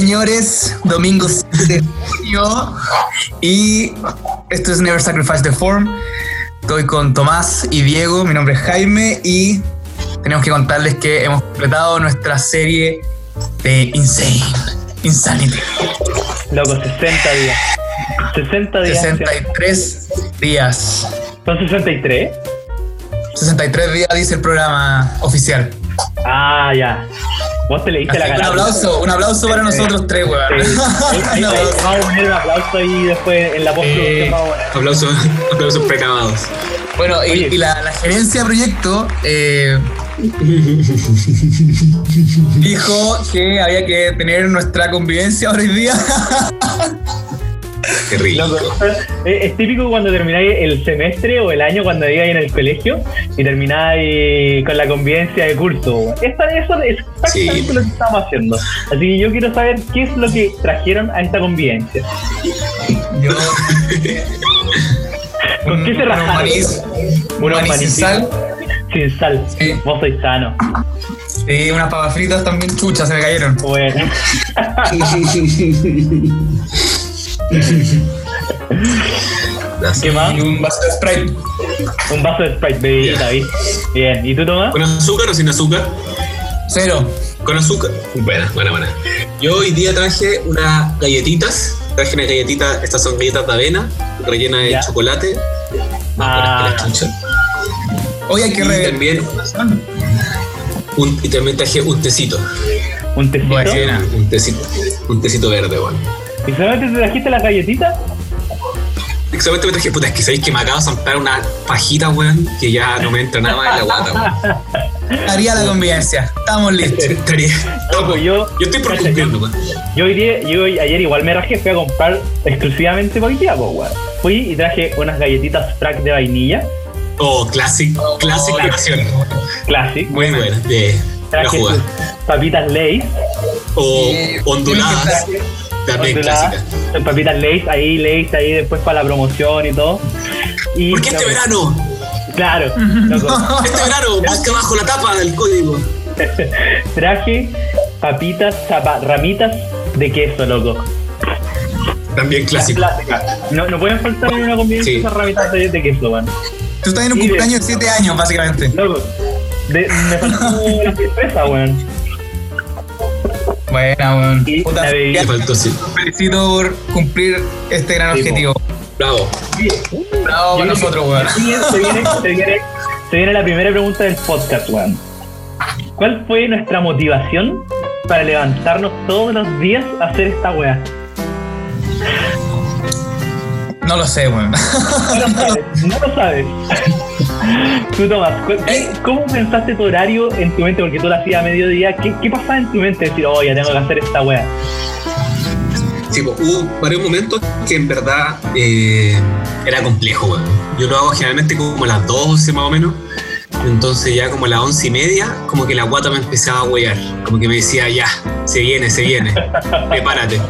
señores, domingo 7 de junio y esto es Never Sacrifice the Form. Estoy con Tomás y Diego, mi nombre es Jaime y tenemos que contarles que hemos completado nuestra serie de Insane, Insanity. Loco, 60 días. 60 días. 63 días. ¿Son 63? 63 días dice el programa oficial. Ah, ya. Vos te leíste la Un cara. aplauso, un aplauso para nosotros tres, weón. Sí. Un. Vamos a poner un aplauso ahí después en la postproducción. Eh, poner. Aplausos, aplausos precabados. Bueno, y, Oye. y la, la gerencia de proyecto eh, dijo que había que tener nuestra convivencia hoy día. Qué rico. Loco, es, es típico cuando termináis el semestre o el año cuando ibais en el colegio y termináis con la convivencia de curso. Eso es exactamente Sí. lo que estamos haciendo. Así que yo quiero saber qué es lo que trajeron a esta convivencia. Yo, ¿Con qué se rajaron? Unos manís sin sal. Sin sal. Sí. Vos sois sano. Y unas papas fritas también chuchas se me cayeron. Bueno. ¿Qué más? Y un vaso de Sprite. Un vaso de Sprite, bebida, ¿viste? Bien. ¿Y tú, Tomás? ¿Con azúcar o sin azúcar? Cero. Con azúcar. Buena, buena, buena. Yo hoy día traje unas galletitas. Traje unas galletitas, estas son galletas de avena, rellenas de Ya. chocolate. Más Ah. que. Hoy hay que Y también, un, y también traje un tecito. ¿Un tecito? Buena. Un tecito, un tecito verde, bueno. ¿Y solamente te trajiste las galletitas? Exactamente me traje, puta, es que sabéis que me acabo de zampar una pajita, weón, que ya no me entra nada más en la guata, weón. Haría la convivencia. Estamos listos. Estaría- Loco, yo. Yo estoy por cumplirlo, yo- weón. Yo hoy día, yo hoy- ayer igual me rajé, fui a comprar exclusivamente por hoy día, pues, weón. Fui y traje unas galletitas frac de vainilla, Oh, classic, classic Oh, creación. classic. Muy buena, de la Traje papitas Lay's, O Sí, onduladas, también onduladas, clásica. papitas Lay's, ahí Lay's, ahí después para la promoción y todo. Y, ¿Por qué este loco, verano? Claro, loco, Este verano, busca bajo la tapa del código. traje papitas, zapa- ramitas de queso, loco. También plásticas. No, no pueden faltar en una convivencia Sí. esas ramitas de, de queso, weón. Tú estás en un Sí, cumpleaños de 7 años, básicamente. Loco, de- me faltó la sorpresa, weón. Buena, weón. Y Puta, la bebida. Me faltó, sí. felicito por cumplir este gran Sí, objetivo. Bravo. Bravo creo nosotros, weón. Viene, se, viene, se viene la primera pregunta del podcast, weón. ¿Cuál fue nuestra motivación para levantarnos todos los días a hacer esta weá? No lo sé, weón. No lo sabes, no lo sabes. Tú, Tomás, Eh. ¿cómo pensaste tu horario en tu mente? Porque tú lo hacías a mediodía. ¿Qué, ¿Qué pasaba en tu mente? Decir, oh, ya tengo que hacer esta weá. Sí, pues, hubo varios momentos que en verdad eh, era complejo, weón. Yo lo hago generalmente como a las 12 más o menos. Entonces ya como a las once y media, como que la guata me empezaba a huear. Como que me decía, ya, se viene, se viene, prepárate.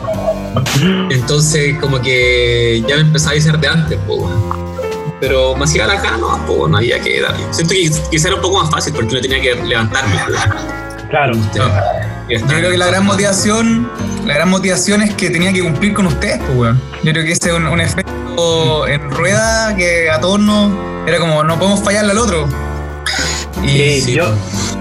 Entonces como que ya me empezaba a decir de antes, weón. Pero me hacía la cara, no, no había que darle. Siento que quizá era un poco más fácil porque no tenía que levantarme. Claro. Yo creo que la gran motivación, la gran motivación es que tenía que cumplir con ustedes, pues, weón. Yo creo que ese es un, un efecto en rueda que a todos nos era como no podemos fallarle al otro. Y Sí, sí, yo,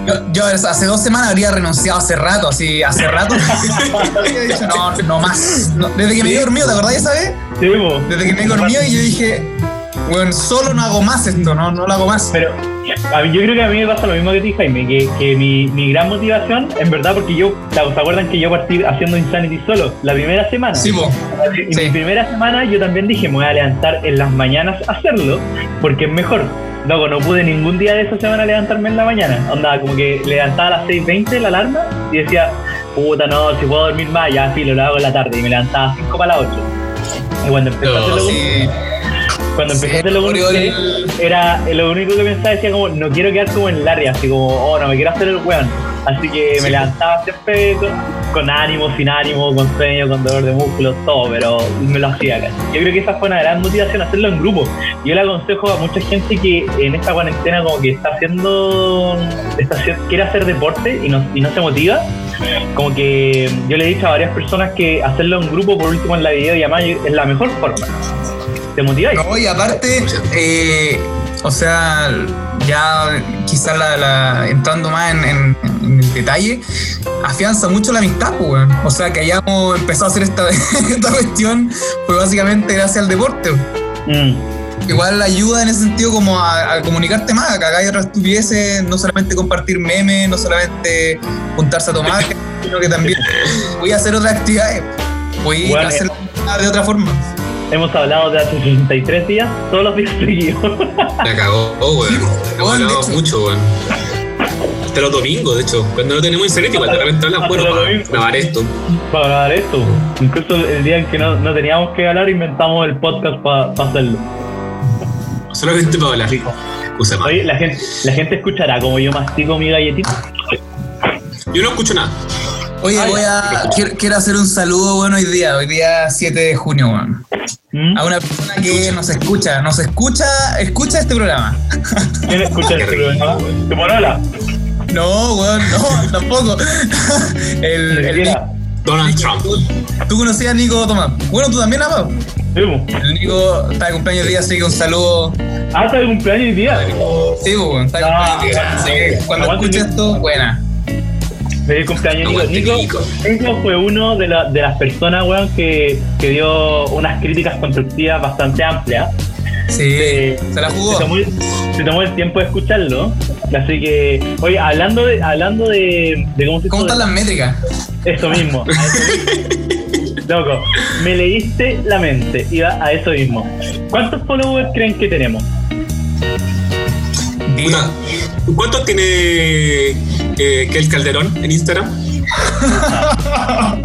yo, yo hace dos semanas habría renunciado hace rato, así, hace rato. habría dicho, no, no más. No, desde que me quedé dormido, ¿te acordás esa vez? sí. Desde que me quedé dormido y yo dije, weón, solo no hago más esto, no, no lo hago más. Pero a mí, yo creo que a mí me pasa lo mismo que ti, Jaime, que, que mi, mi gran motivación, en verdad, porque yo, ¿se acuerdan que yo partí haciendo Insanity solo la primera semana? Sí. Y sí. mi primera semana yo también dije, me voy a levantar en las mañanas a hacerlo, porque es mejor. Luego no pude ningún día de esa semana levantarme en la mañana. Onda, como que levantaba a las 6.20 la alarma y decía, puta no, si puedo dormir más, ya filo, lo hago en la tarde. Y me levantaba a 5 para las 8. Y cuando empecé a hacerlo Sí. Cuando empecé Sí, a murió ustedes, el- era lo único que pensaba decía como no quiero quedar como en área así como oh no me quiero hacer el weón así que Sí. me levantaba siempre con- con ánimo, sin ánimo, con sueño, con dolor de músculos, todo, pero me lo hacía acá. Yo creo que esa fue una gran motivación hacerlo en grupo. Yo le aconsejo a mucha gente que en esta cuarentena como que está haciendo, está quiere hacer deporte y no, y no se motiva. Como que yo le he dicho a varias personas que hacerlo en grupo, por último en la videollamada, es la mejor forma. ¿Te motiváis? No, y aparte, eh, o sea, ya quizás la, la- entrando más en, en- en el detalle, afianza mucho la amistad, pues. O sea, que hayamos empezado a hacer esta, esta cuestión fue básicamente gracias al deporte. Mm. Igual ayuda en ese sentido como a, a comunicarte más, a que hagáis otras estupideces, no solamente compartir memes, no solamente juntarse a tomar, sino que también voy a hacer otras actividades. Voy Bueno, a hacerlo de otra forma. Hemos hablado de hace 63 días, todos los días seguidos. La cagó, weón. Hemos Weón, de hablado mucho, weón. Hasta los domingos, de hecho. Cuando no tenemos internet, igual de repente hablan, Hasta bueno, los para grabar esto. para grabar esto. Incluso el día en que no, no teníamos que hablar, inventamos el podcast para hacerlo. Solamente para hablar. Excusa. Oye, la gente, la gente escuchará como yo mastico mi galletita. Yo no escucho nada. Oye, voy a. Quiero, quiero hacer un saludo, bueno, hoy día, hoy día 7 de junio, weón. ¿Mm? A una persona que nos escucha, nos escucha, escucha este programa. ¿Quién escucha rico, programa? ¿Tu polola? No, weón, no, tampoco. El, el-. Donald Trump. ¿Tú conocías a Nico Tomás? Bueno, tú también, Amado. Sí. El Nico está de cumpleaños hoy día, así que un saludo. Ah, está de cumpleaños hoy día. Sí, weón, está de Ah, cumpleaños hoy día. Así que cuando escuches esto, buena. Feliz cumpleaños, Nico. Fue uno de, la- de las personas, weón, que, que dio unas críticas constructivas bastante amplias. Sí, Eh, se la Se jugó. tomó, se tomó el tiempo de escucharlo. Así que, oye, hablando de, hablando de, de cómo se ¿Cómo están las métricas? Eso mismo. Loco, me leíste la mente. Iba a eso mismo. ¿Cuántos followers creen que tenemos? Puta, ¿Cuántos tiene eh, Kel Calderón en Instagram?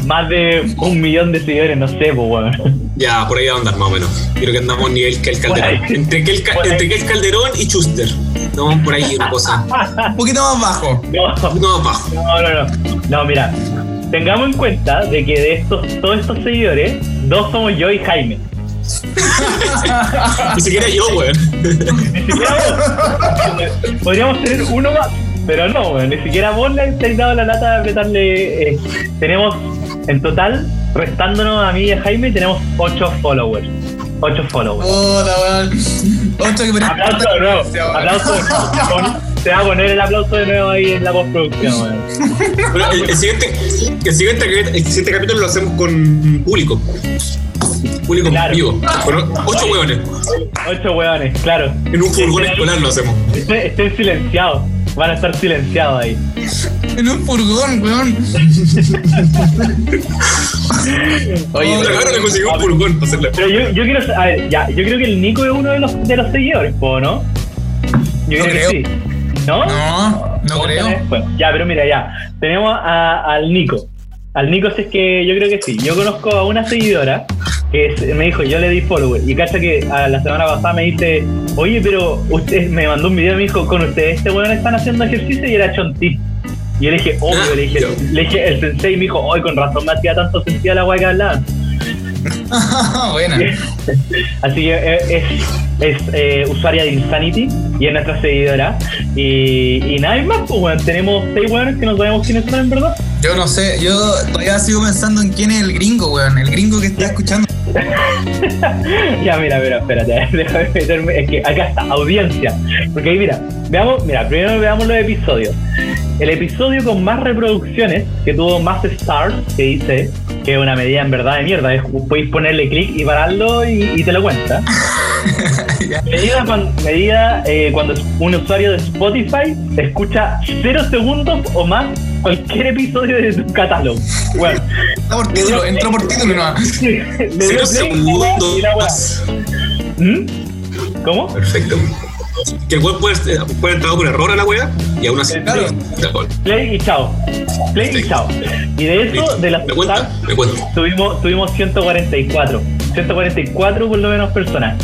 Más de un millón de seguidores, no sé, pues, weón. Ya, por ahí va a andar más o menos. Creo que andamos a nivel Kel Calderón. Por ahí. Entre ahí. entre Kel Calderón y Schuster. Estamos por ahí una cosa. Un poquito más bajo. No, No, bajo. no, no, no. No, mira. Tengamos en cuenta de que de estos, todos estos seguidores, dos somos yo y Jaime. Ni siquiera yo, weón. Ni siquiera vos. Podríamos tener uno más, pero no, weón. Ni siquiera vos le habéis dado la lata de apretarle. eh, tenemos, en total, restándonos a mí y a Jaime, tenemos 8 followers. 8 followers. Hola, weón. Ocho que Aplauso de nuevo. Aplauso de nuevo. Se va a poner el aplauso de nuevo ahí en la postproducción, weón. El, el siguiente, el, siguiente, capi- el siguiente capítulo lo hacemos con público. Público Claro. vivo. Con ocho hueones. 8 weones, claro. En un furgón escolar lo hacemos. Estén, estén silenciados. Van a estar silenciados ahí. En un furgón, weón. Oye, Oh, claro, le conseguí un furgón para hacerle. Pero yo, yo quiero a ver, ya, yo creo que el Nico es uno de los, de los seguidores, ¿po, no? Yo No creo, que sí. ¿No? No, no creo. después. Ya, pero mira, ya. Tenemos a- al Nico. Al Nico si es que yo creo que sí. Yo conozco a una seguidora que es- me dijo, yo le di follower. Y cacha que a la semana pasada me dice, oye, pero usted me mandó un video y me dijo, con ustedes este weón están haciendo ejercicio y era chonti. Y yo le dije, obvio, Ah, le dije, yo. le dije, el sensei me dijo, hoy con razón me hacía tanto sentido la weá que hablaban. Buena. Así que eh, es, es eh, usuaria de Insanity y es nuestra seguidora. Y, y nada más, pues, weón. Tenemos seis weones que no sabemos quiénes son en verdad. Yo no sé, yo todavía sigo pensando en quién es el gringo, weón. El gringo que está escuchando. ya, mira, mira, espérate, déjame meterme. Es que acá está, audiencia. Porque ahí, mira, veamos, mira, primero veamos los episodios. El episodio con más reproducciones, que tuvo más stars, que dice, que es una medida en verdad de mierda, es, podéis ponerle clic y pararlo y, y te lo cuenta. Medida, cuan- medida eh, cuando un usuario de Spotify escucha 0 segundos o más cualquier episodio de tu catálogo. Bueno, Está por título, entró por título nomás. le segundos. y la weá. ¿Mm? ¿Cómo? Perfecto. Que el web puede, puede entrar por error a la wea y aún así. Claro. Play y chao. Play y chao. Y de eso, Listo. de las Me cuenta, stars, me cuenta. tuvimos, tuvimos 144. 144 por lo menos personas.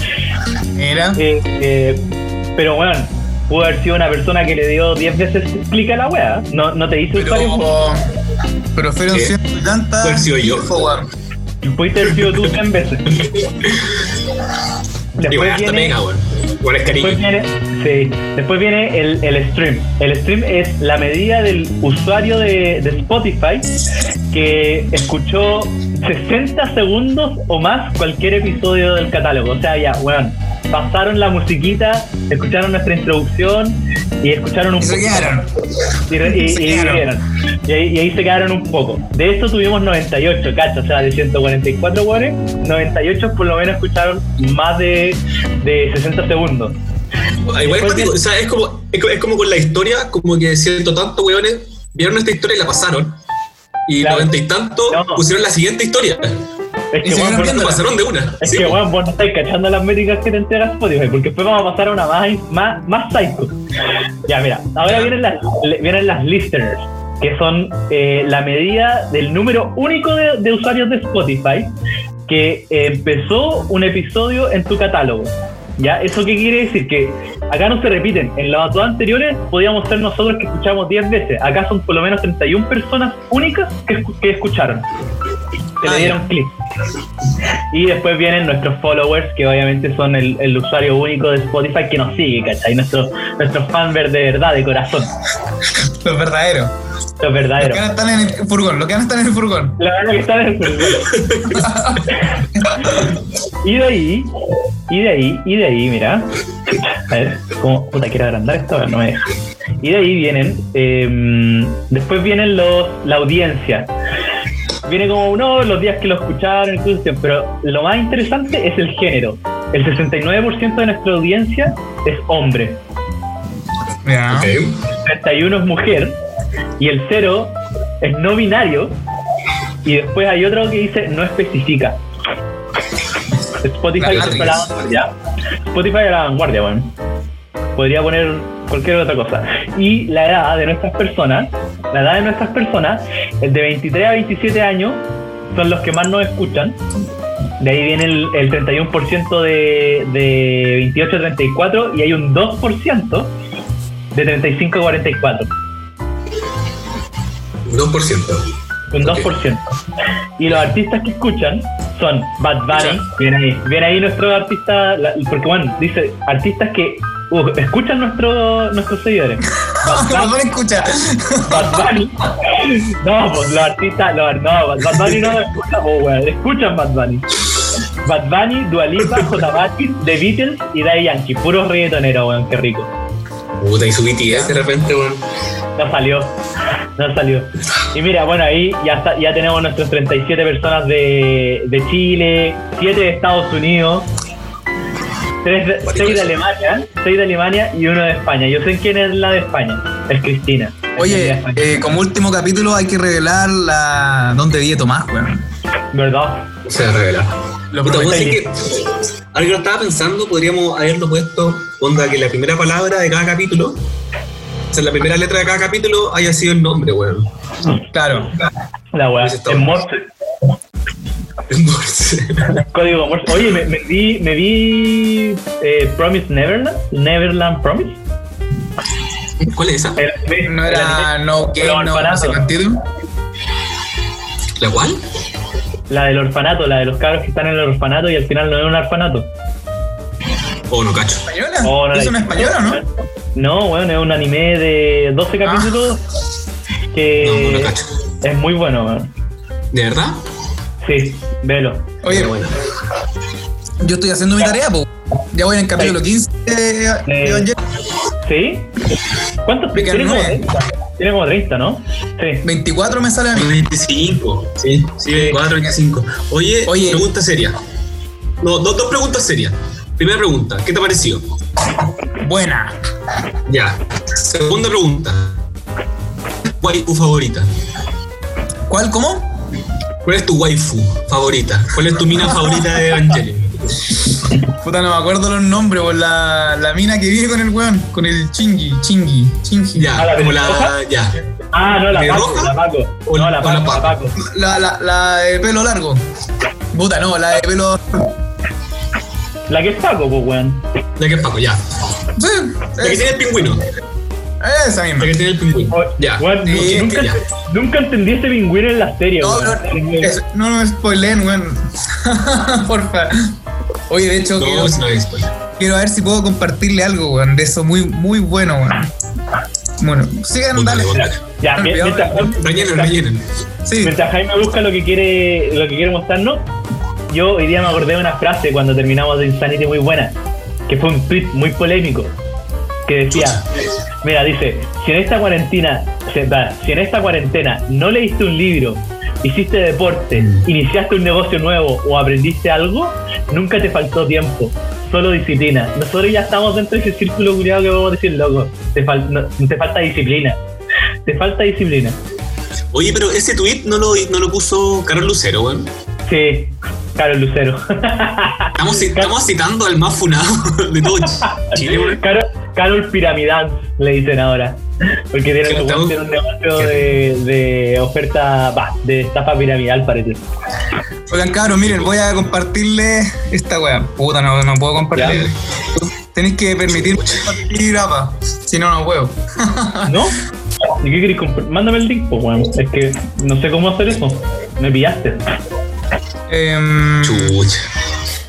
Mira. Eh, eh, pero bueno, pudo haber sido una persona que le dio 10 veces clic a la wea. No, no te usuario. Pero. Pero fueron ¿Qué? 100 y tantas. Puede haber sido yo. Pudiste haber sido tú 100 veces. Después viene. Igual es después viene, sí, después viene el, el stream. El stream es la medida del usuario de, de Spotify que escuchó 60 segundos o más cualquier episodio del catálogo. O sea, ya, weón, pasaron la musiquita, escucharon nuestra introducción y escucharon un Y se poco. quedaron. Y, Se y quedaron. Y ahí, y ahí se quedaron un poco. De esto tuvimos 98, cacho. O sea, de 144 weones, 98 por lo menos escucharon más de, de 60 segundos. Ah, Igual o sea, es como, es, co- es como con la historia, como que siento tantos weones vieron esta historia y la pasaron. Y Claro. noventa y tanto No. pusieron la siguiente historia. Es que, weón. La pasaron de una. es Sí, que, po. weón, vos no estáis cachando las métricas que te entrega Spotify, porque después vamos a pasar a una más, más, más psycho. Ya, mira, ahora vienen las, vienen las listeners, que son eh, la medida del número único de, de usuarios de Spotify que eh, empezó un episodio en tu catálogo. ¿Ya? ¿Eso qué quiere decir? Que acá no se repiten. En los dos anteriores podíamos ser nosotros que escuchamos 10 veces. Acá son por lo menos 31 personas únicas que, que escucharon. Que le dieron clic. Y después vienen nuestros followers, que obviamente son el, el usuario único de Spotify que nos sigue, ¿cachai? Nuestros nuestros fans de verdad, de corazón. Los verdaderos. Los Los verdaderos. que van a estar en el furgón. Los que van a estar en el furgón. La verdad que están en el fútbol. Y de ahí, y de ahí, y de ahí, mira. A ver, ¿cómo? Puta, quiero agrandar esto, a ver, no me deja. Y de ahí vienen, eh, después vienen los, la audiencia. Viene como uno, los días que lo escucharon, incluso, pero lo más interesante es el género. El 69% de nuestra audiencia es hombre, Ya. Ok. 31 es mujer, y el 0 es no binario, y después hay otro que dice no especifica. Spotify La es la vanguardia. Spotify a la vanguardia, bueno. Podría poner cualquier otra cosa. Y la edad de nuestras personas, la edad de nuestras personas, el de 23 a 27 años, son los que más nos escuchan. De ahí viene el, el 31% de, de 28 a 34 y hay un 2% de 35 a 44. 2%. Un Ok. 2%. Y los artistas que escuchan son Bad Bunny, viene ahí, viene ahí nuestro artista, porque bueno, dice artistas que uh, escuchan nuestro, nuestros seguidores. Bad Bunny, escucha. Bad Bunny. No, pues los artistas, los, no, Bad Bunny no escucha, pues weón, escuchan Bad Bunny. Bad Bunny, Dua Lipa, J Balvin, The Beatles y Daddy Yankee, puros reggaetoneros, weón, qué rico. Puta, y su BTS de repente, weón. No salió, no salió. Y mira, bueno, ahí ya está, ya tenemos nuestras 37 personas de, de Chile, 7 de Estados Unidos, 6 de, seis de Alemania, 6 de Alemania y uno de España. Yo sé quién es la de España, es Cristina. Es Oye, eh, como último capítulo hay que revelar la dónde vive Tomás, weón. ¿verdad? Se va a revelar. Lo Puta, prometí. sé que. Algo que lo estaba pensando, podríamos haberlo puesto, onda, que la primera palabra de cada capítulo, o sea, la primera letra de cada capítulo haya sido el nombre, weón. Claro. La weá, está en bueno. Morse, Entonces, código Morse. Oye, me, me vi, me vi eh, Promise Neverland, Neverland Promise. ¿Cuál es esa? El No era no game, no, no sé. ¿La cuál? La del orfanato, la de los cabros que están en el orfanato y al final no es un orfanato. Oh, no cacho. ¿Española? Oh, no ¿Es una española o no? No, bueno, es un anime de 12 Ah. capítulos No, que no, no cacho. es muy bueno, weón. ¿De verdad? Sí, velo. Oye, Pero bueno. yo estoy haciendo mi tarea, pues. Ya voy en el capítulo 15 de Eh, Evangelion. ¿Sí? ¿Cuántos? Tiene como, nueve. 30, tiene como 30, ¿no? Sí. 24 me sale a mí. 25. Sí, sí, 24, 25. Oye, Oye. pregunta seria. No, dos, dos preguntas serias. Primera pregunta, ¿qué te ha parecido? Buena. Ya. Segunda pregunta. ¿Cuál es tu favorita? ¿Cuál? ¿Cómo? ¿Cuál es tu waifu favorita? ¿Cuál es tu mina favorita de Evangelion? Puta, no me acuerdo los nombres, por la, la mina que vive con el weón, con el chingi, chingi, chingi. Ya, ¿Ah, la como la. Ya. Ah, no, la ¿De Paco, roja? la Paco. O- No, la Paco, la la Paco. Paco. La, la, la de pelo largo. Puta, no, la de pelo. La que es Paco, pues, weón. La que es Paco, ya. Sí, La que tiene el pingüino. Esa La misma. que tiene el pingüino. Oh, Ya. Sí, nunca, ya. nunca entendí ese pingüino en la serie, No, weón. no, es- no, no weón. Porfa. Oye, de hecho, quiero, No, si no quiero ver si puedo compartirle algo, weón, de eso muy, muy bueno, weón. Bueno, sigan, dale. Ya, olvidaba. mientras, Rellenen, rellenen. Sí. mientras Jaime busca lo que quiere lo que quiere mostrarnos, yo hoy día me acordé de una frase cuando terminamos de Insanity muy buena, que fue un tweet muy polémico, que decía, mira, dice, si en esta cuarentena, si en esta cuarentena no leíste un libro, hiciste deporte, iniciaste un negocio nuevo o aprendiste algo, nunca te faltó tiempo. Solo disciplina. Nosotros ya estamos dentro de ese círculo culiado que vamos a decir, loco. Te, fal- no- te falta disciplina. Te falta disciplina. Oye, pero ese tweet no lo, no lo puso Carol Lucero, weón. Sí, Carol Lucero. Estamos citando al más funado de todo Chile, weón. Carol, Piramidal, le dicen ahora. Porque tiene, Que estamos- tiene un negocio de, de oferta, de estafa piramidal, parece. Oigan, cabros, miren, voy a compartirle esta weá. Puta, no, no puedo compartir. Tenéis que permitirme compartir apa. Si no, no puedo. ¿No? ¿Y qué querés comprar? Mándame el link, pues, weón. Es que no sé cómo hacer eso. Me pillaste. Em, Chucha.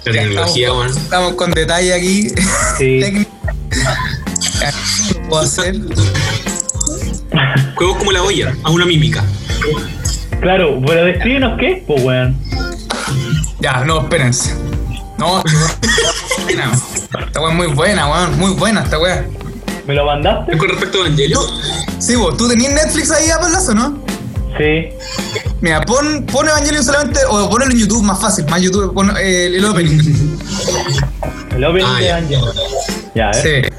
La tecnología, estamos, weón. estamos con detalle aquí. Sí. Técnico. Ya, ¿qué puedo hacer? Juegos como la olla, a una mímica. Claro, pero descríbenos qué, pues, weón. Ya, no, espérense. No, buena. esta weá es muy buena, weón. Muy buena esta weá. ¿Me lo mandaste? ¿Es con respecto a Evangelio? Sí, vos, ¿tú tenías Netflix ahí, Apple Lazo, no? Sí. Mira, pon, pon Evangelion solamente, o ponelo en YouTube, más fácil, más YouTube, pon eh, el opening. El opening Ah, de ya. Angel. Ya, a ver. Sí.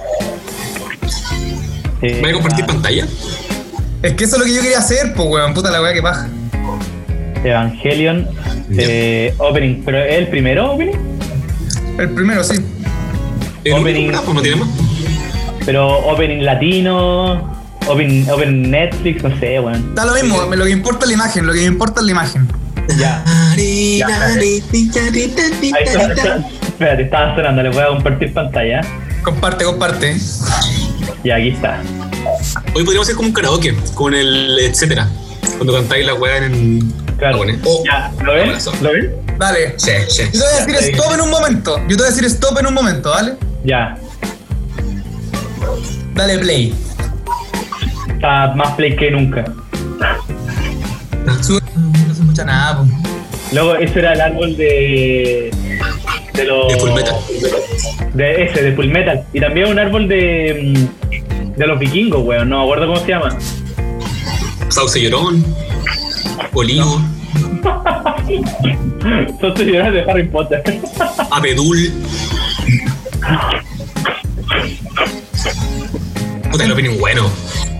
Eh, ¿Voy a compartir ah, pantalla? Es que eso es lo que yo quería hacer, pues, weón. Puta la weá que paja. Evangelion eh, opening. ¿Pero es el primero opening? El primero, sí. ¿El Opening. Pues no tiene más. Pero opening latino, open, open Netflix, no sé, weón. Da lo mismo, lo que importa es la imagen, lo que me importa es la imagen. Ya. Ahí está, está- Espérate, estaba sonando, le voy a compartir pantalla. Comparte, comparte. Y aquí está. Hoy podríamos hacer como un karaoke, con el etcétera. Cuando cantáis la weá en Claro. japonés. Oh, Ya, ¿lo ven? ¿Lo ven? Dale. Sí, sí. Yo te voy a decir Ya, stop en un momento. Yo te voy a decir stop en un momento, ¿vale? Ya. Dale play. Está más play que nunca. No se escucha nada, pues. Luego, ese era el árbol de. De los. De Full Metal. De ese, de Full Metal. Y también un árbol de. De los vikingos, weón. No me acuerdo cómo se llama. Sauce llorón. Olivo. Son señoras de Harry Potter. Abedul. Puta, el opening bueno.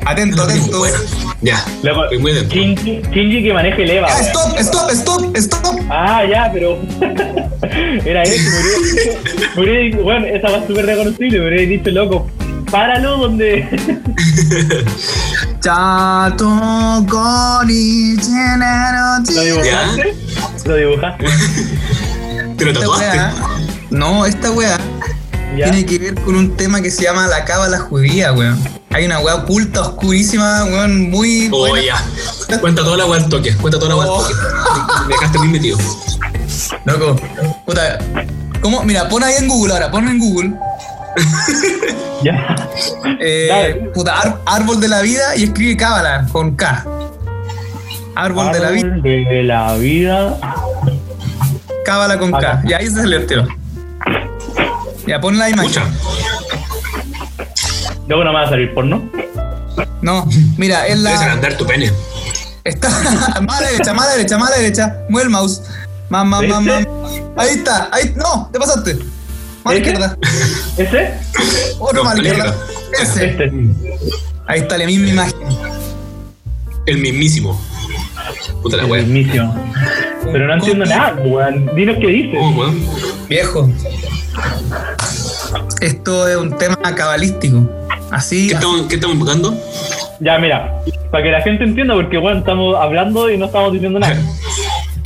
Atento, atento. bueno. Ya. Luego, Estoy muy dentro. Shinji, Shinji que maneje el Eva. Ah, stop, stop, stop, stop. Ah, ya, pero. Era ese, murió. murió bueno, esa va súper reconocible, me hubiera dicho, loco, páralo donde. Chato Chenero ¿Lo dibujaste? ¿Lo dibujaste? Te lo Esta tatuaste. no, esta weá tiene que ver con un tema que se llama la cábala judía, weón. Hay una weá oculta, oscurísima, weón, muy Oh, buena. ya. Cuenta toda la weá al toque. Cuenta toda la weá al Oh. toque. Me dejaste muy metido. Loco, puta. ¿Cómo? Mira, pon ahí en Google ahora, pon en Google. Ya. Eh, puta, ar- árbol de la vida y escribe cábala con K. Árbol de la vida, de la vida. cábala con K. Y ahí se salió el tiro. Ya, pon la imagen. Luego no me va a salir porno. No, mira, es Debes la. agrandar tu pene. Está. más a la derecha, más a la derecha, más a la derecha. Mueve el mouse. Más, más, más, más. Ahí está, ahí. No, te pasaste. La ¿Este? izquierda. ¿Ese? Otro izquierda. Ese. Este. Ahí está la misma imagen. El mismísimo. Puta la El mismísimo. Pero no entiendo nada, weón. Dinos qué dice. Oh, weón. Viejo. Esto es un tema cabalístico. Así. ¿Qué estamos, ¿Qué estamos invocando? Ya, mira. Para que la gente entienda, porque, weón, estamos hablando y no estamos diciendo nada.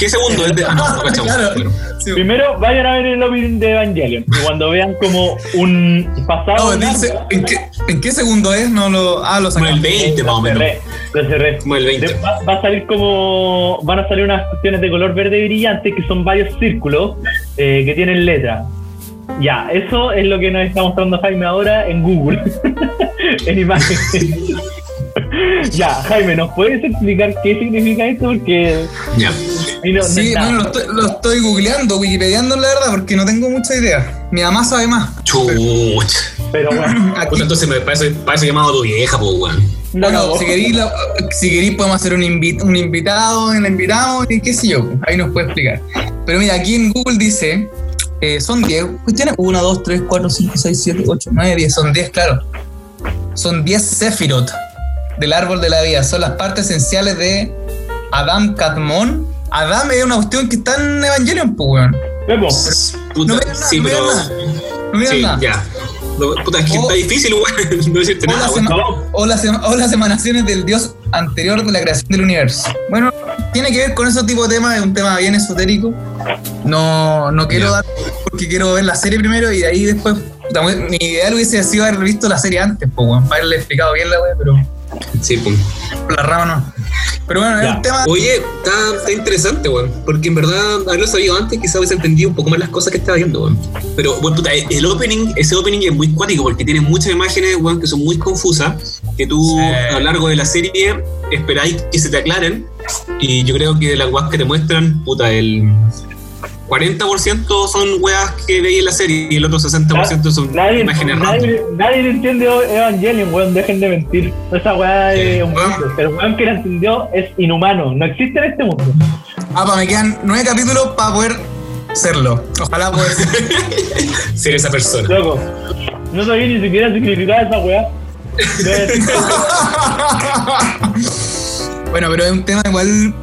¿Qué segundo es de.? Ah, no, no cachamos. Claro. Bueno. Sí. Primero vayan a ver el opening de Evangelion. Y cuando vean como un pasado. No, dice, ¿en, qué, ¿En qué segundo es? No lo. Ah, lo Como el sacaste. 20 más o lo menos. cerré, lo cerré. Como el 20. De- Va, va a salir como. Van a salir unas cuestiones de color verde brillante que son varios círculos eh, que tienen letra. Ya, eso es lo que nos está mostrando Jaime ahora en Google. en imágenes. ya, Jaime, ¿nos puedes explicar qué significa esto? Porque. Ya. No- no Sí, está. bueno, lo estoy, lo estoy googleando, wikipediando la verdad, porque no tengo mucha idea. Mi mamá sabe más. Chucha. Pero bueno, Aquí, entonces me parece, parece llamado a tu vieja, pues, weón. no, bueno, no. si queréis, si podemos hacer un, invi- un invitado, un invitado, y qué sé yo, ahí nos puede explicar. Pero mira, aquí en Google dice, eh, son 10 cuestiones, 1, 2, 3, 4, 5, 6, 7, 8, 9, 10, son 10, claro. Son 10 Sephiroth del árbol de la vida, son las partes esenciales de Adam Kadmon. Adam es una cuestión que está en Evangelion, pues, weón. Puta, No me digan nada, sí, no me pero. nada. No me digan Sí, nada. ya. No, Puta, es que O- está difícil, weón. No decirte O, nada, las weón. ema- No. o las ema- o las emanaciones del dios anterior de la creación del universo. Bueno, tiene que ver con ese tipo de temas, es un tema bien esotérico. No, no quiero Ya. dar porque quiero ver la serie primero y de ahí después. Mi ideal hubiese sido haber visto la serie antes, pues, weón, para haberle explicado bien la wea, pero Sí, pues. por la rama no. Pero bueno, Ya. tema. Oye, está, está interesante, weón. Porque en verdad, haberlo sabido antes, quizás hubiese entendido un poco más las cosas que estaba viendo, weón. Pero, bueno, puta, el opening, ese opening es muy cuático porque tiene muchas imágenes, weón, que son muy confusas. Que tú, Sí. a lo largo de la serie, esperáis que se te aclaren. Y yo creo que de las weas que te muestran, puta, el 40% son weas que veis en la serie y el otro 60% son nadie, imágenes random. nadie, nadie entiende Evangelion, weón, dejen de mentir. Esa weá es un Weón. mundo. El weón que la entendió es inhumano, no existe en este mundo. Ah, pa, me quedan nueve capítulos para poder serlo. Ojalá poder ser. Ser esa persona. Loco, no sabía ni siquiera significar esa weá. bueno, pero es un tema igual.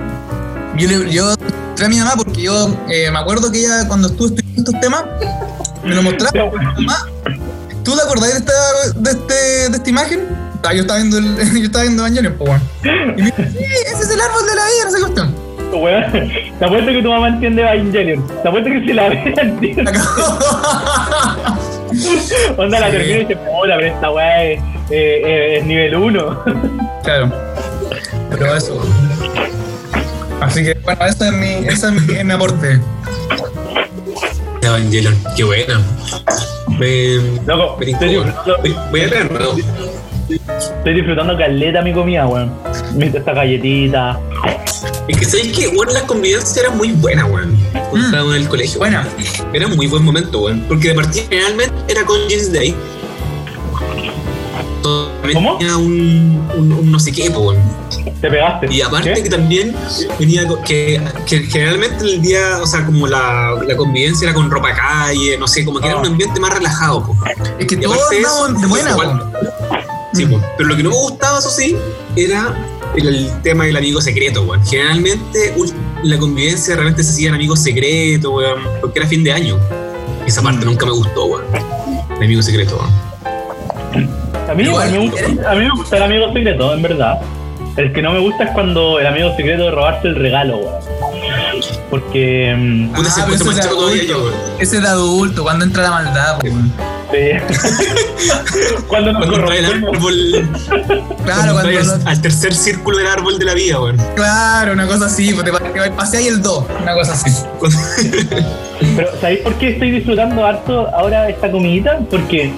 Yo, le- yo traje a mi mamá porque yo eh, me acuerdo que ella, cuando estuvo estudiando estos temas, me lo mostraba. Mamá, ¿tú te acordás de esta, de este, de esta imagen? Ah, yo estaba viendo, el, yo estaba viendo Evangelion, pues. Y me dice, sí, ese es el árbol de la vida, no sé cuestión. Weón, te apuesto que tu mamá entiende Evangelion. Te apuesto que si la ve, entiende. Onda la Sí. termina y dice, hola, pero esta weá es, eh, eh, es nivel 1. claro. Pero eso. Así que, bueno, ese es mi, ese es mi, es mi aporte. Evangelion, qué buena. Me, Loco, me estoy weón. Voy- Voy a traer, ¿no? estoy disfrutando caleta mi comida, weón. Mira esta galletita. Es que sabéis que, bueno, las convivencias eran muy buenas, weón. Cuando Mm. en el colegio. Buena. Era un muy buen momento, weón. Porque de partida generalmente era con Jeans Day. ¿Cómo? Tenía un, un, un no sé qué, po, weón. Te pegaste. Y aparte ¿Qué? que también venía que, que generalmente el día, o sea, como la, la convivencia era con ropa calle, no sé, como que era Ah. un ambiente más relajado, po. Es que Y todos aparte de de buena, igual-. Sí, Mm. po. Pero lo que no me gustaba, eso sí, era el, el tema del amigo secreto, weón. Generalmente la convivencia realmente se hacían amigos secretos, weón, porque era fin de año. Esa parte Mm. nunca me gustó, weón. El amigo secreto, weón. A mí, me gusta, a mí me gusta el amigo secreto, en verdad. El que no me gusta es cuando el amigo secreto es robarse el regalo, weón. Porque. ese Ah, eso es de adulto. weón. Ese de adulto, cuando entra la maldad, weón. sí. cuando nos Cuando el árbol, Claro, cuando cuando al, lo- al tercer círculo del árbol de la vida, weón. Claro, una cosa así, pues te pasé ahí el 2, una cosa así. Pero, ¿sabéis por qué estoy disfrutando harto ahora esta comidita? Porque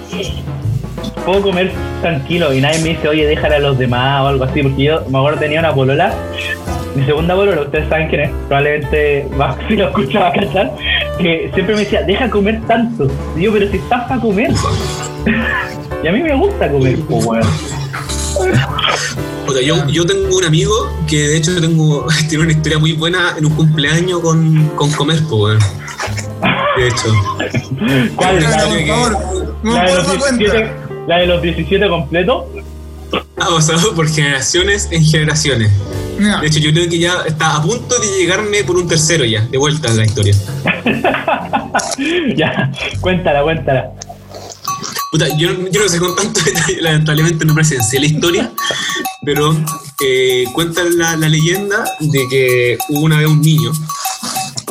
puedo comer tranquilo y nadie me dice, oye, déjala a los demás o algo así. Porque yo me acuerdo tenía una polola, mi segunda polola, ustedes saben quién es, probablemente va, si lo escucha va a cachar, que siempre me decía, deja comer tanto. Y yo, pero si estás para comer. y a mí me gusta comer, pues. Puta, yo, yo tengo un amigo que de hecho tengo, tiene una historia muy buena en un cumpleaños con, con comer, weón. De hecho. ¿Cuál? ¿La, por favor, no cuenta. 17, la de los 17 completos? Ha pasado por generaciones en generaciones. De hecho, yo creo que ya está a punto de llegarme por un tercero ya, de vuelta a la historia. ya, cuéntala, cuéntala. Puta, yo, yo no sé con tanto detalle, lamentablemente no presencié la historia, pero eh, cuenta la, la leyenda de que hubo una vez un niño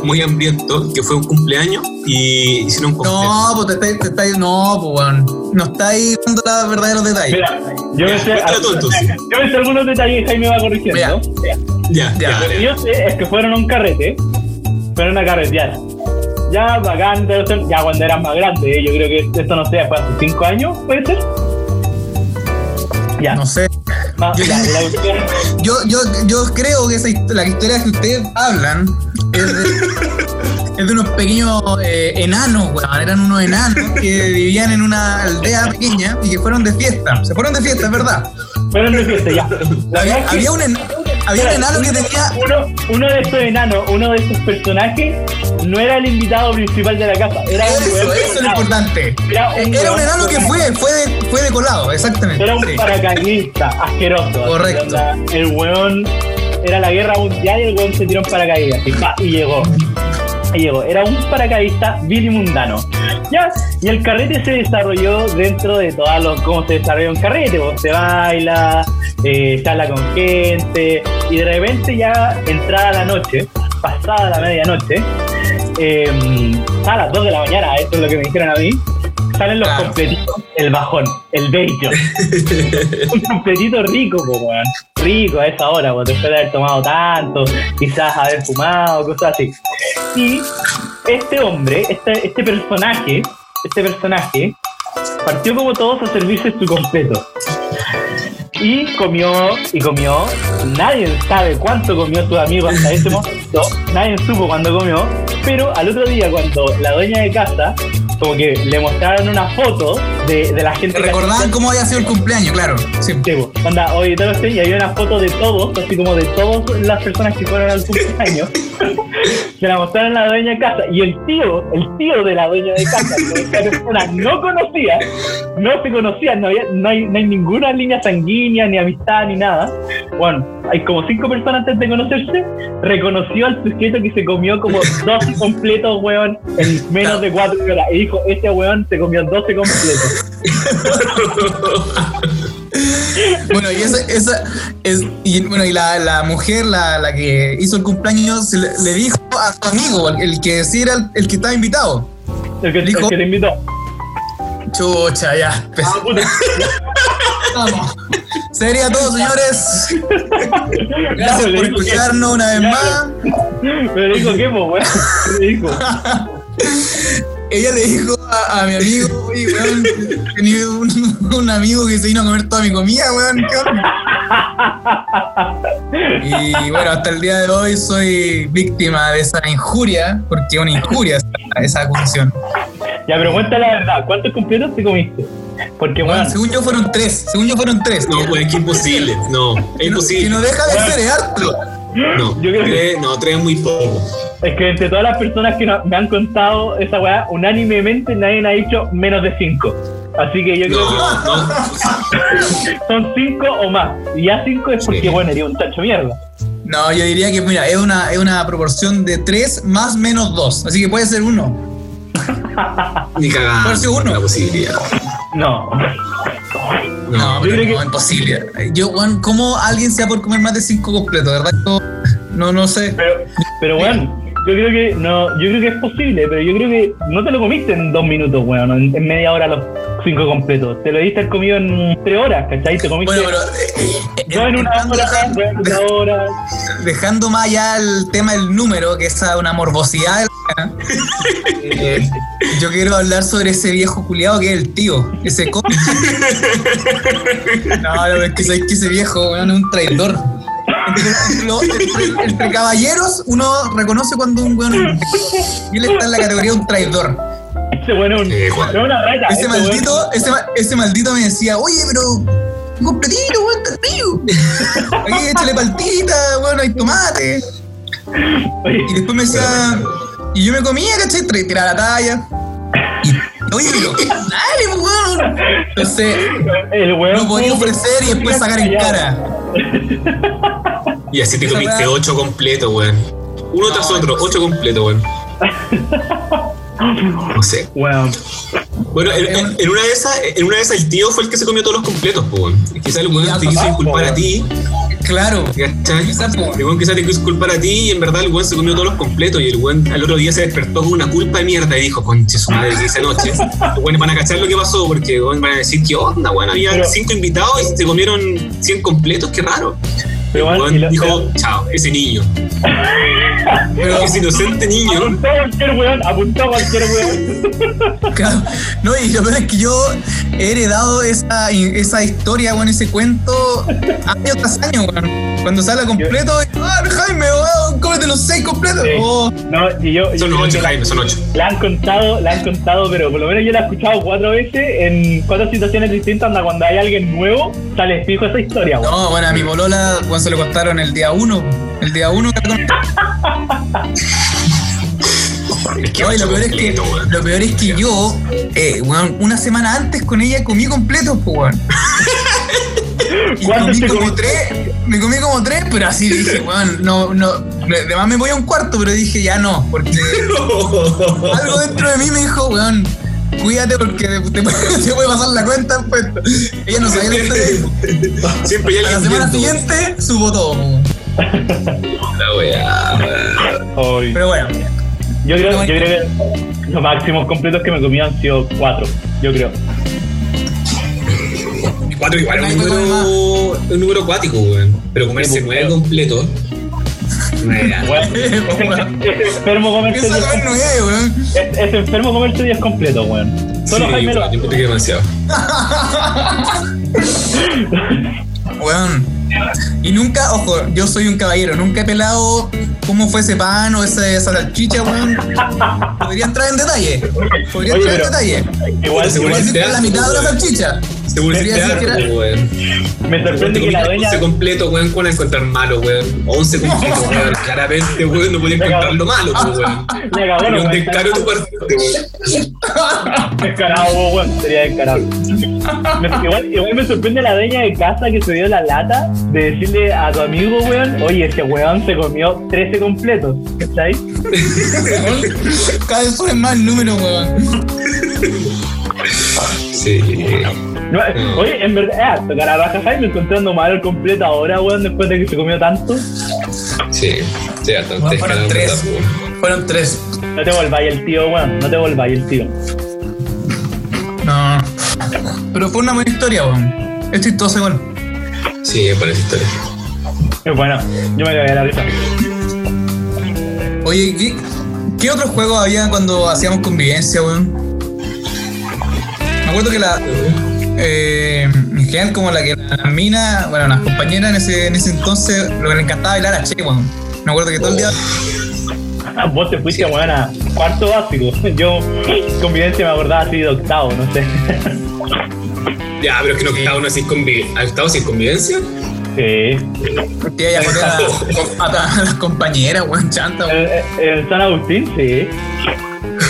muy hambriento, que fue un cumpleaños y hicieron un completo. No, pues te estáis, te estáis- no, pues weón. No estáis dando los verdaderos detalles. Mira, yo me sé, yo me algunos detalles y Jaime va corrigiendo. Ya, Ya. ya, Lo que dale. yo sé es que fueron a un carrete, fueron a carretear. Ya, bacán, ya cuando eran más grandes, ¿eh? yo creo que esto no sé, fue hace 5 años, ¿puede ser? Ya, No sé. ma- yo- la Yo, yo, yo creo que esa la historia que ustedes hablan es de, es de unos pequeños eh, enanos, weón. Eran unos enanos que vivían en una aldea pequeña y que fueron de fiesta. Se fueron de fiesta, es verdad. fueron de fiesta, ya. Había, verdad es que- había un, en- había un enano que tenía. uno, uno de estos enanos, uno de estos personajes, no era el invitado principal de la casa, era Eso, eso es lo importante. Era un Era un weón enano que fue, fue de, fue de colado, exactamente. Era un Sí. paracaidista asqueroso. Correcto. El weón era la guerra mundial y el weón se tiró en paracaídas y, pa, y llegó. Y llegó. Era un paracaidista vil y mundano. Ya, y el carrete se desarrolló dentro de todos los. cómo se desarrolla un carrete. se baila, eh, se habla con gente, y de repente ya entrada la noche, pasada la medianoche, eh, a las 2 de la mañana, esto es lo que me dijeron a mí, salen los Claro. completitos, el bajón, el bacon. un completito rico, po, weón. Rico a esa hora, después de haber tomado tanto, quizás haber fumado, cosas así. Y este hombre, este, este personaje, este personaje, partió como todos a servirse su completo. Y comió y comió. Nadie sabe cuánto comió tu amigo hasta ese momento. Nadie supo cuándo comió. Pero al otro día, cuando la dueña de casa, como que le mostraron una foto de, de la gente que Recordaban cómo había sido el cumpleaños, claro. Sí. Sí. Onda, oye, todo esto, y había una foto de todos, así como de todas las personas que fueron al cumpleaños. Se la mostraron a la dueña de casa. Y el tío, el tío de la dueña de casa, que persona no conocía, no se conocían, no, había, no, hay, no hay ninguna línea sanguínea, ni amistad, ni nada. Bueno, hay como cinco personas antes de conocerse, reconoció al sujeto que se comió como 12 completos, weón, en menos de cuatro horas. Y dijo, este weón se comió 12 completos. Bueno, y esa, esa es, y bueno, y la, la mujer, la, la que hizo el cumpleaños, le, le dijo a su amigo, el, el que sí era el, el que estaba invitado. El que, el Dijo- que te invitó. Chucha, ya. Ah, puta. Vamos. Sería todo, señores. Gracias por que- escucharnos una vez más. Pero dijo qué, po, weón. ¿Qué le dijo? Ella le dijo a, a mi amigo, oye, weón, tenía un, un amigo que se vino a comer toda mi comida, weón. Y bueno, hasta el día de hoy soy víctima de esa injuria, porque es una injuria esa, esa acusación. Ya, pero cuenta la verdad. ¿Cuántos completos te comiste? Porque, Bueno, según yo fueron tres, según yo fueron tres. No, pues es que imposible. No, es que, no, que imposible. no deja de ser, harto. No, Yo creo que- tres, no, tres es muy poco. es que entre todas las personas que no- me han contado esa weá, unánimemente nadie me ha dicho menos de cinco. Así que yo creo No, no. que son cinco o más. Y ya cinco es porque, Sí. bueno, eres un tacho mierda. No, yo diría que, mira, es una, es una proporción de tres más menos dos, así que puede ser uno. Ni cagada. Por si uno. La posibilidad. No. No, No, yo pero creo no, que- imposible. Yo, ¿cómo alguien se va por comer más de cinco completos? ¿Verdad? No, no sé. Pero, pero weón, yo creo que no, yo creo que es posible, pero yo creo que no te lo comiste en dos minutos, weón, en, en media hora los cinco completos. Te lo diste al comido en tres horas, ¿cachai? Te comiste Bueno, pero. eh, yo en una hora, dejando- en una hora. Dejando más allá el tema del número, que es una morbosidad de la eh, yo quiero hablar sobre ese viejo culiado que es el tío, ese co- No, no, es que sabes que ese viejo weón, es un traidor. Entre, entre lo- entre- entre caballeros, uno reconoce cuando un weón. Y él está en la categoría de un traidor. Ese weón es un- Eh, una rata. Ese weón- maldito, ese, ese maldito me decía, oye, pero un completito, weón, está frío. Aquí échale paltita, weón, hay tomate. Oye, Y después me decía, y yo me comía, ¿cachai? Tiraba la talla. Y, oye, pero, dale, pues, weón. Entonces, el weón. lo podía ofrecer y después sacar en cara. Y así te Esa comiste weá- ocho completos, weón. Uno tras No, otro, ocho completos, weón. No sé. Weón. Bueno, en, en- en una de esas, en una de esas el tío fue el que se comió todos los completos, po, weón. Quizás el weón te quiso po. a ti. Claro. Esa. El weón quizás te quiso culpar a ti y en verdad el weón se comió todos los completos y el weón al otro día se despertó con una culpa de mierda y dijo, conche su madre que hice anoche. Los weones van a cachar lo que pasó porque weón, van a decir, ¿qué onda, weón? Había Pero- cinco invitados y se comieron 100 completos, qué raro. Pero, el weón, dijo, pero- chao, ese niño. Pero, Ese inocente niño. Apuntó a cualquier weón, apuntó a cualquier weón. claro, no, y lo peor es que yo he heredado esa, esa historia, weón, ese cuento año tras año, weón. Cuando sale completo, ah, Jaime, weón, los seis completos. Sí. Oh, No, y yo. yo Son creo ocho, Jaime, son ocho. La han contado, la han contado, pero por lo menos yo la he escuchado cuatro veces en cuatro situaciones distintas. Anda, cuando hay alguien nuevo, sale fijo esa historia, weón. No, bueno, a mi bolola, weón, se lo contaron el día uno. El día uno que la con- Es que No, y lo peor es que, lo peor es que yo, eh, una semana antes con ella comí completo, pues, weón. ¿Cuántos comí te tres, me comí como tres, pero así dije, weón, no, no, además me voy a un cuarto, pero dije, ya no, porque algo dentro de mí me dijo, weón, cuídate porque te, te puede, pasar la cuenta, pues. Ella no sabía la historia. Siempre hay A la semana viendo, siguiente subo todo. La weá. Pero bueno, Yo creo, yo creo que los máximos completos que me comí han sido cuatro, yo creo. Cuatro igual es un número, un número acuático, weón. Pero comerse nueve completos. Era. Weón, es, enfermo comerse piensa 10 comer nueve, weón. es, enfermo comerse 10 completos, weón. Solo Sí, Jaime lo que demasiado. Weón. Y nunca, ojo, yo soy un caballero, nunca he pelado cómo fue ese pan o esa, esa salchicha, weón. Podría entrar en detalle. Podría Oye, entrar en detalle. Igual, igual que es la mitad de la salchicha. Seguro que Podría te decir que harto, era- weón. me sorprende que la dueña. 11 completo, weón, ¿cuál encontrar malo, weón? 11 completos, weón. Claramente, weón, no podía encontrar lo malo, pues, weón. No, un weón. descaro de tu parte, weón. Descarado, weón, sería descarado. Igual, igual me sorprende la dueña de casa que se dio la lata de decirle a tu amigo, weón, oye, ese weón se comió 13 completos, ¿cachai? Cada vez sube más el número, weón. Sí. No, Oye, en verdad, tocar a baja Jaime encontrando mal el completo ahora, weón, después de que se comió tanto. Sí, sí, bastante. Weón, fueron tres. Fueron tres. No te volváis el tío, weón, no te volváis el tío. No. Pero fue una buena historia, weón. Es chistoso igual. Sí, es buena esa historia. Es bueno, yo me cagué la risa. Oye, ¿qué, qué otros juegos había cuando hacíamos convivencia, weón? Me acuerdo que la. Eh, en general, como la que las minas, bueno, las compañeras en ese, en ese entonces, lo que le encantaba bailar a Che, weón. Me acuerdo que todo el día. Ah, Vos te fuiste, weón, a cuarto básico. Yo, convivencia me acordaba así de octavo, no sé. Ya, pero es que no octavo no es sin convivencia. ¿Octavo sin convivencia? Sí. Tía, ya a, a- a las compañeras, weón, chanta, weón. En, en San Agustín, sí.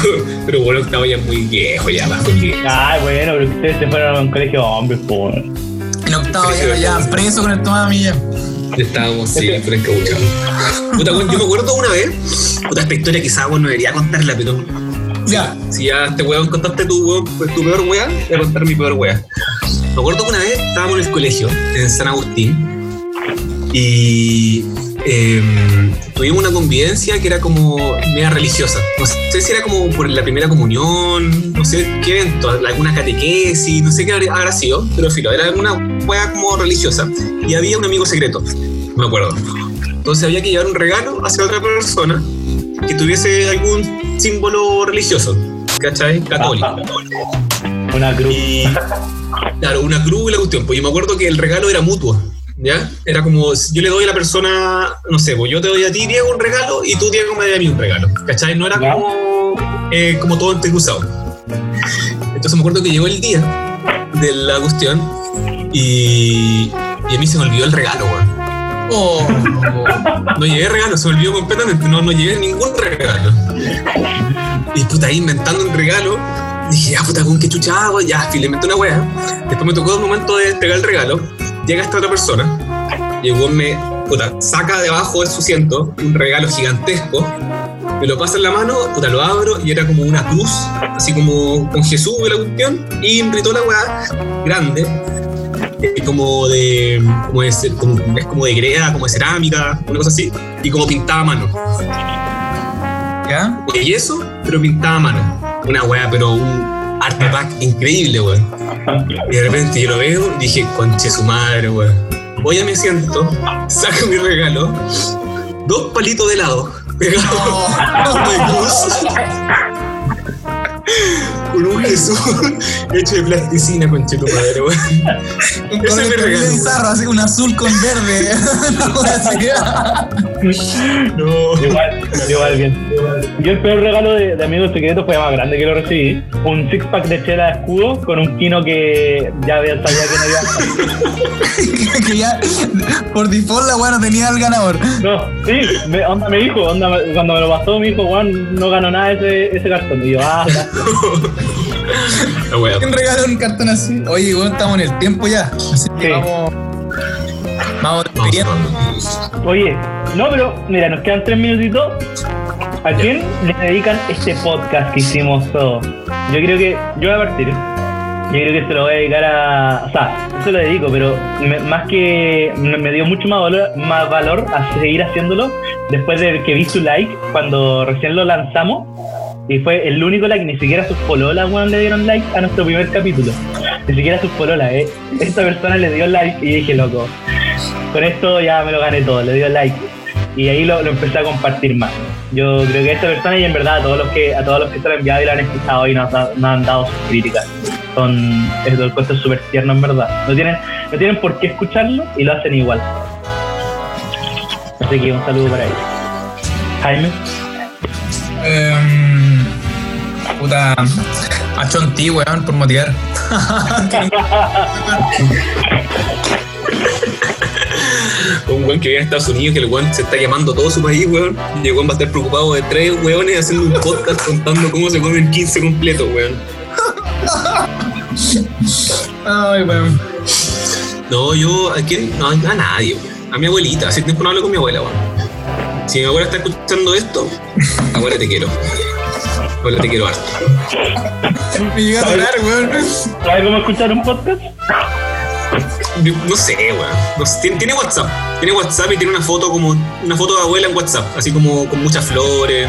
Pero bueno, octavo ya es muy viejo, ya más convivencia. Ay, bueno, pero ustedes se fueron a un colegio de hombres, po. En octavo ya llevan preso con el tomate. Ya estábamos, sí, pero encabuchados. Puta, yo me acuerdo una vez, puta, esta historia quizás no debería contarla, pero Ya. si ya este weón contaste tu pues tu peor weá, voy a contar mi peor weá. Me acuerdo que una vez estábamos en el colegio, en San Agustín, y em, tuvimos una convivencia que era como media religiosa. No sé si era como por la primera comunión, no sé qué evento, alguna catequesis, no sé qué habrá sido, pero filo, era una weá como religiosa y había un amigo secreto, me acuerdo. Entonces había que llevar un regalo hacia otra persona que tuviese algún símbolo religioso, ¿cachai? Católico. Una cruz. Y claro, una cruz y la cuestión. Pues yo me acuerdo que el regalo era mutuo. ¿Ya? Era como, yo le doy a la persona, no sé, pues yo te doy a ti, Diego, un regalo y tú, Diego, me das a mí un regalo. ¿Cachai? No era como, eh, como todo entrecruzado. Entonces me acuerdo que llegó el día de la cuestión y, y a mí se me olvidó el regalo, weón. Oh, No llevé regalo, se me olvidó completamente, no, no llevé ningún regalo. Y puta, ahí inventando un regalo, dije, ya puta, con qué chucha hago, ya, le inventé una wea. Después me tocó el momento de entregar el regalo, llega esta otra persona, y el me, puta, saca debajo de su asiento un regalo gigantesco, me lo pasa en la mano, puta, lo abro y era como una cruz, así como con Jesús y la cuestión, y gritó la weá grande. es como de, como de ce- como- es como de greda, como de cerámica, una cosa así, y como pintada a mano. ¿Ya? De yeso, pero pintada a mano. Una weá, pero un art attack increíble, weón. Y de repente yo lo veo y dije, conche su madre, weón. Voy a me siento, saco mi regalo, dos palitos de helado, pegados de cruz, con un Jesús hecho de plasticina, conche tu madre, weón. Un Ese es mi regalo. bizarro, así un azul con verde. Una cosa así. No. Igual, igual bien. Yo el peor regalo de, de Amigos Secretos fue más grande que lo recibí. Un six pack de chela de escudo con un kino que ya sabía que no iba a que ya por default la weá no tenía el ganador. No, sí, me, onda me dijo, onda, cuando me lo pasó me dijo, Juan, no ganó nada ese, ese cartón. Y yo, ah, ¿Quién regaló un cartón así? Oye, bueno, estamos en el tiempo ya. Así que Sí. vamos. Vamos Vamos despidiendo. Oye, no, pero mira, nos quedan tres minutitos. ¿A quién le dedican este podcast que hicimos todos? Yo creo que, yo voy a partir. Yo creo que se lo voy a dedicar a. O sea, se lo dedico, pero me- más que. Me, me dio mucho más valor, más valor a seguir haciéndolo después de que vi su like cuando recién lo lanzamos. Y fue el único like, ni siquiera sus pololas, weón, le dieron like a nuestro primer capítulo. Ni siquiera sus pololas, eh. Esta persona le dio like y dije, loco, con esto ya me lo gané todo, le dio like. Y ahí lo, lo empecé a compartir más. Yo creo que esta persona y en verdad a todos los que a todos los que se lo han enviado y lo han escuchado y nos, ha- nos han dado sus críticas. Son es el cuento súper tierno en verdad. No tienen, no tienen por qué escucharlo y lo hacen igual. Así que un saludo para ellos. Jaime. Em, puta. A Chonti, weón, por motivar. Un weón que vive en Estados Unidos, que el weón se está llamando todo su país, weón. Y el weón va a estar preocupado de tres weones haciendo un podcast contando cómo se comen 15 completos, weón. Ay, weón. No, yo, ¿a quién? No, a nadie, weón. A mi abuelita. Hace tiempo no hablo con mi abuela, weón. Si mi abuela está escuchando esto, abuela te quiero. Abuela te quiero harto. Me llega a llorar, weón. ¿Sabes cómo escuchar un podcast? No sé, weón. No sé, tiene, tiene WhatsApp. Tiene WhatsApp y tiene una foto como una foto de abuela en WhatsApp, así como con muchas flores.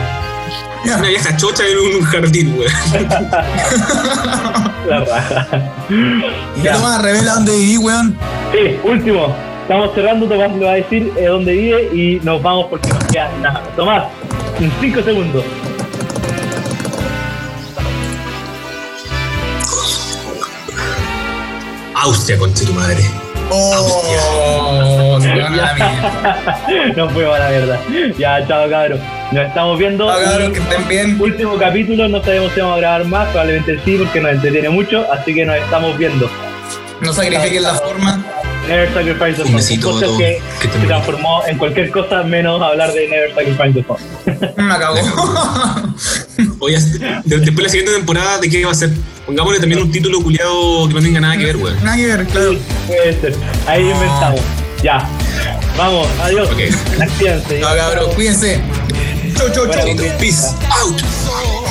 Una vieja chocha en un jardín, weón. La raja. Y Ya. Tomás, revela dónde viví, weón. Sí, último. Estamos cerrando, Tomás le va a decir eh, dónde vive y nos vamos porque nos queda nada. Tomás, en 5 segundos. Austria, conche tu madre. Oh, se van a la mierda. no fue mala verdad. Ya, chao cabros. Nos estamos viendo. Chao, cabros, que estén bien. Último capítulo, no sabemos si vamos a grabar más, probablemente sí, porque nos entretiene mucho, así que nos estamos viendo. No sacrifiquen la forma. Never Sacrifice the Un besito a podcast todos. que Que se transformó en cualquier cosa menos hablar de Never Sacrifice the Phone. Me acabó. Oye, de- después de la siguiente temporada, ¿de qué va a ser? Pongámosle también un título culiado que no tenga nada que ver, weón. Nada que ver, claro. Puede ser. Ahí inventamos. Ya. Vamos, adiós. Ok. Actívense. Chao, cabros, cuídense. Chau, chau, chau. Peace out.